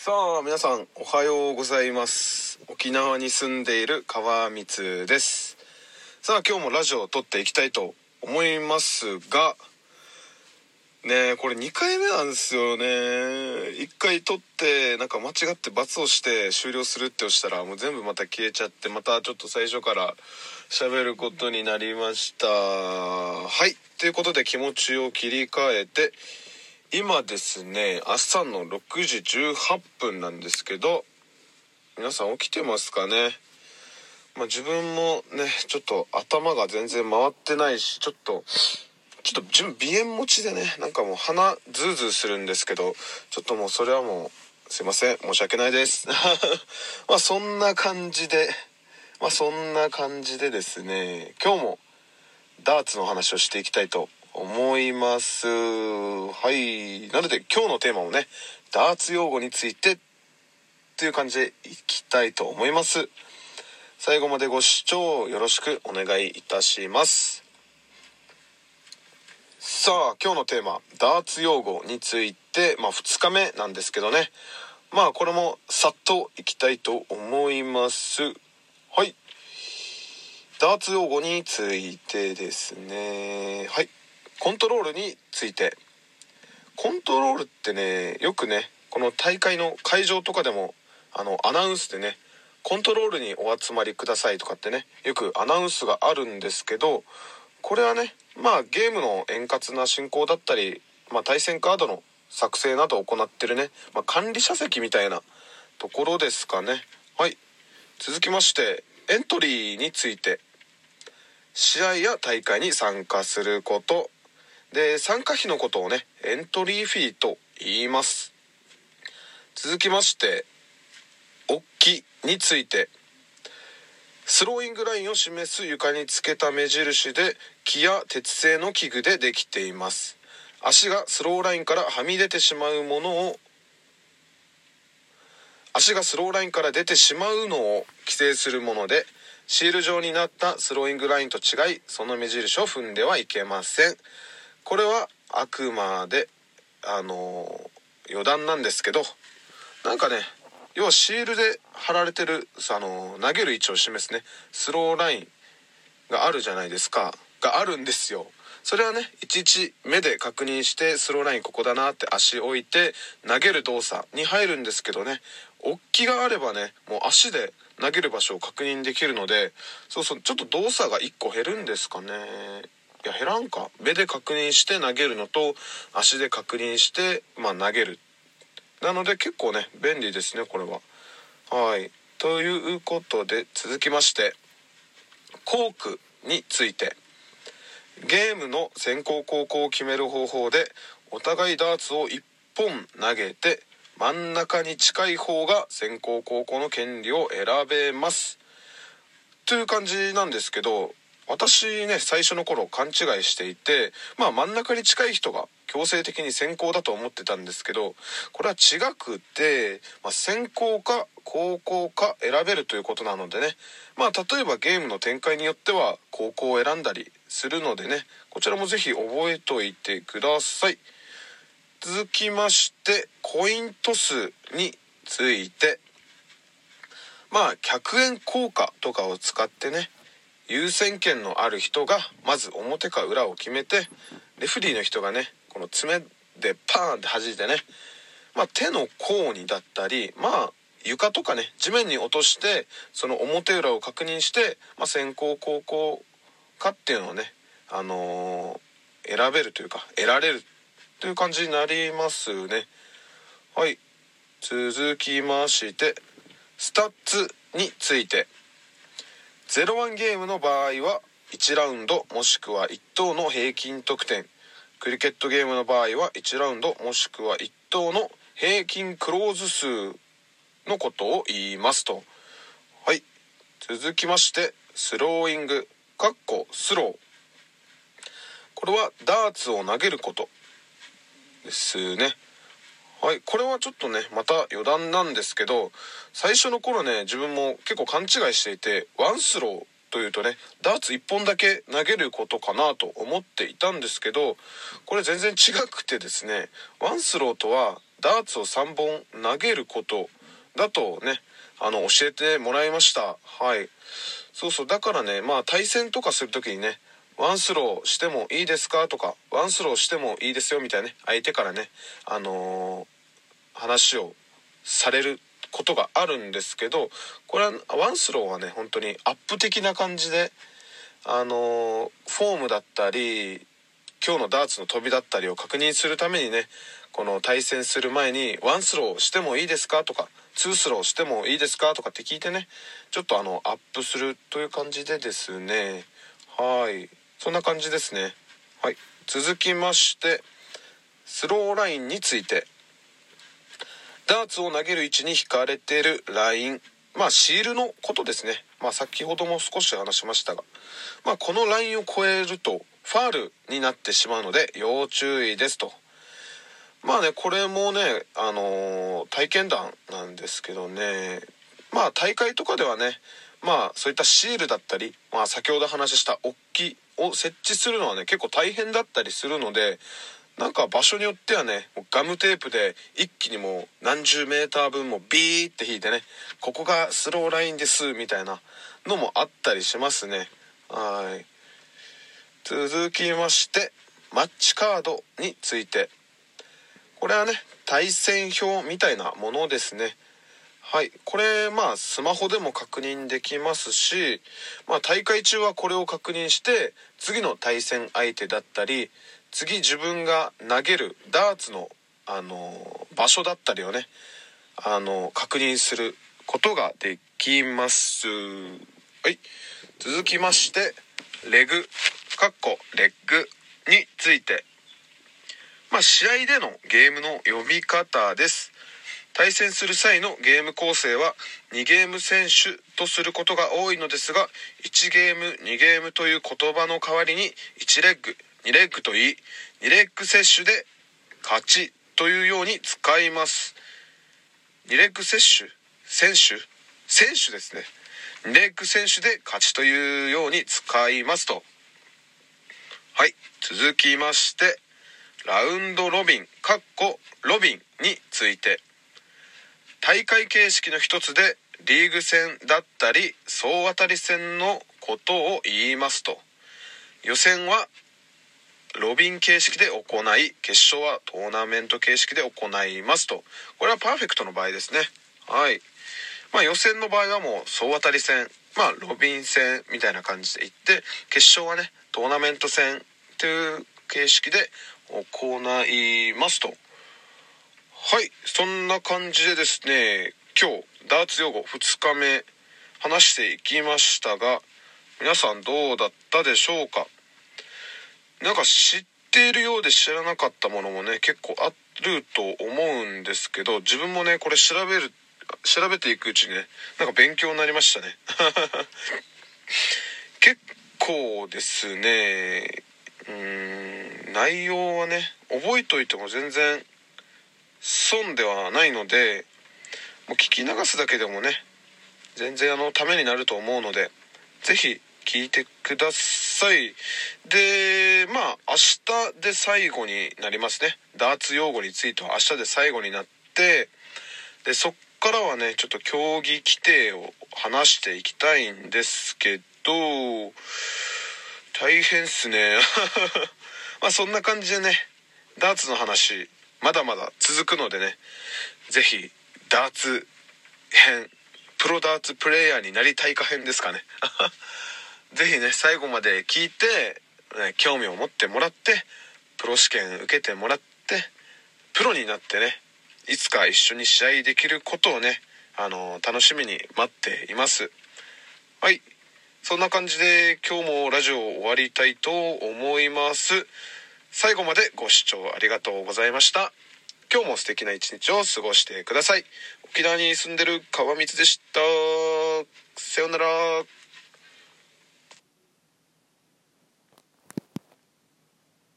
さあ皆さんおはようございます。沖縄に住んでいる川光です。さあ今日もラジオを撮っていきたいと思いますがねこれ2回目なんですよね。1回撮ってなんか間違って罰をして終了するって押したらもう全部また消えちゃってまたちょっと最初から喋ることになりました。はい。ということで気持ちを切り替えて今ですね朝の6時18分なんですけど皆さん起きてますかね？まあ、自分もねちょっと頭が全然回ってないしちょっとちょっと自分鼻炎持ちでねなんかもう鼻ズーズーするんですけどちょっともうそれはもうすいません申し訳ないです。まあそんな感じでまあそんな感じでですね今日もダーツの話をしていきたいと思います。はい。なので今日のテーマもねダーツ用語についてっていう感じでいきたいと思います。最後までご視聴よろしくお願いいたします。さあ今日のテーマダーツ用語についてまあ2日目なんですけどね。まあこれもさっといきたいと思います。はい。ダーツ用語についてですね。はい。コントロールについて。コントロールってねよくねこの大会の会場とかでもあのアナウンスでねコントロールにお集まりくださいとかってねよくアナウンスがあるんですけどこれはねまあゲームの円滑な進行だったり、まあ、対戦カードの作成などを行ってるね、まあ、管理者席みたいなところですかね。はい。続きましてエントリーについて。試合や大会に参加すること。で参加費のことをねエントリーフィーと言います。続きましておっきについて。スローイングラインを示す床につけた目印で木や鉄製の器具でできています。足がスローラインからはみ出てしまうものを足がスローラインから出てしまうのを規制するものでシール状になったスローイングラインと違いその目印を踏んではいけません。これはあくまであの余談なんですけどなんかね要はシールで貼られてるあの投げる位置を示すねスローラインがあるじゃないですか。があるんですよ。それはねいちいち目で確認してスローラインここだなって足置いて投げる動作に入るんですけどね大きがあればねもう足で投げる場所を確認できるのでそうそうちょっと動作が1個減るんですかね。いや減らんか。目で確認して投げるのと足で確認してまあ投げる。なので結構ね便利ですねこれは。はい。ということで続きましてコークについて。ゲームの先行後攻を決める方法でお互いダーツを1本投げて真ん中に近い方が先行後攻の権利を選べます。という感じなんですけど私ね最初の頃勘違いしていてまあ真ん中に近い人が強制的に先行だと思ってたんですけどこれは違くて、まあ、先行か後攻か選べるということなのでね。まあ例えばゲームの展開によっては後攻を選んだりするのでね。こちらも是非覚えておいてください。続きましてコイントスについて。まあ100円硬貨とかを使ってね優先権のある人がまず表か裏を決めてレフリーの人がねこの爪でパーンって弾いてね、まあ、手の甲にだったりまあ床とかね地面に落としてその表裏を確認して、まあ、先行後攻かっていうのをね、あのー、選べるというか得られるという感じになりますね。はい。続きましてスタッツについて。01ゲームの場合は1ラウンドもしくは1投の平均得点。クリケットゲームの場合は1ラウンドもしくは1投の平均クローズ数のことを言いますと。はい。続きましてスローイングかっこスロー。これはダーツを投げることですね。はいこれはちょっとねまた余談なんですけど最初の頃ね自分も結構勘違いしていてワンスローというとねダーツ1本だけ投げることかなと思っていたんですけどこれ全然違くてですねワンスローとはダーツを3本投げることだとねあの教えてもらいました。はい。そうそうだからねまあ対戦とかする時にねワンスローしてもいいですか？とかワンスローしてもいいですよみたいなね相手からねあのー、話をされることがあるんですけどこれはワンスローはね本当にアップ的な感じであのー、フォームだったり今日のダーツの飛びだったりを確認するためにねこの対戦する前にワンスローしてもいいですか？とかツースローしてもいいですか？とかって聞いてねちょっとあのアップするという感じでですねはい。そんな感じですね。はい。続きましてスローラインについて。ダーツを投げる位置に引かれているライン。まあシールのことですね。まあ先ほども少し話しましたが。まあこのラインを超えるとファールになってしまうので要注意ですと。まあねこれもねあのー、体験談なんですけどね。まあ大会とかではねまあそういったシールだったり、まあ、先ほど話したおっきを設置するのはね結構大変だったりするのでなんか場所によってはねガムテープで一気にもう何十メーター分もビーって引いてねここがスローラインですみたいなのもあったりしますね。はい。続きましてマッチカードについて。これはね対戦表みたいなものですね。はいこれまあスマホでも確認できますし、まあ、大会中はこれを確認して次の対戦相手だったり次自分が投げるダーツの、あの場所だったりをね、あの確認することができます。はい続きましてレグかっこレッグについてまあ、試合でのゲームの呼び方です。対戦する際のゲーム構成は2ゲーム選手とすることが多いのですが1ゲーム2ゲームという言葉の代わりに1レッグ2レッグと言い2レッグ接種で勝ちというように使います。2レッグ接種？選手？選手ですね。2レッグ選手で勝ちというように使いますと。はい続きましてラウンドロビンかっこロビンについて。大会形式の一つでリーグ戦だったり総当たり戦のことを言いますと。予選はロビン形式で行い決勝はトーナメント形式で行いますと。これはパーフェクトの場合ですね。はい。まあ予選の場合はもう総当たり戦まあロビン戦みたいな感じでいって決勝はねトーナメント戦という形式で行いますと。はいそんな感じでですね今日ダーツ用語2日目話していきましたが皆さんどうだったでしょうか？なんか知っているようで知らなかったものもね結構あると思うんですけど自分もねこれ調べる調べていくうちにねなんか勉強になりましたね。結構ですねうーん内容はね覚えといても全然損ではないのでもう聞き流すだけでもね全然あのためになると思うので是非聞いてください。でまあ明日で最後になりますね。ダーツ用語については明日で最後になってでそっからはねちょっと競技規定を話していきたいんですけど大変っすね。まあそんな感じでねダーツの話まだまだ続くのでね是非ダーツ編プロダーツプレーヤーになりたいか編ですかね。是非ね最後まで聞いて、ね、興味を持ってもらってプロ試験受けてもらってプロになってねいつか一緒に試合できることをねあの楽しみに待っています。はい。そんな感じで今日もラジオを終わりたいと思います。最後までご視聴ありがとうございました。今日も素敵な一日を過ごしてください。沖縄に住んでる川光でした。さようなら。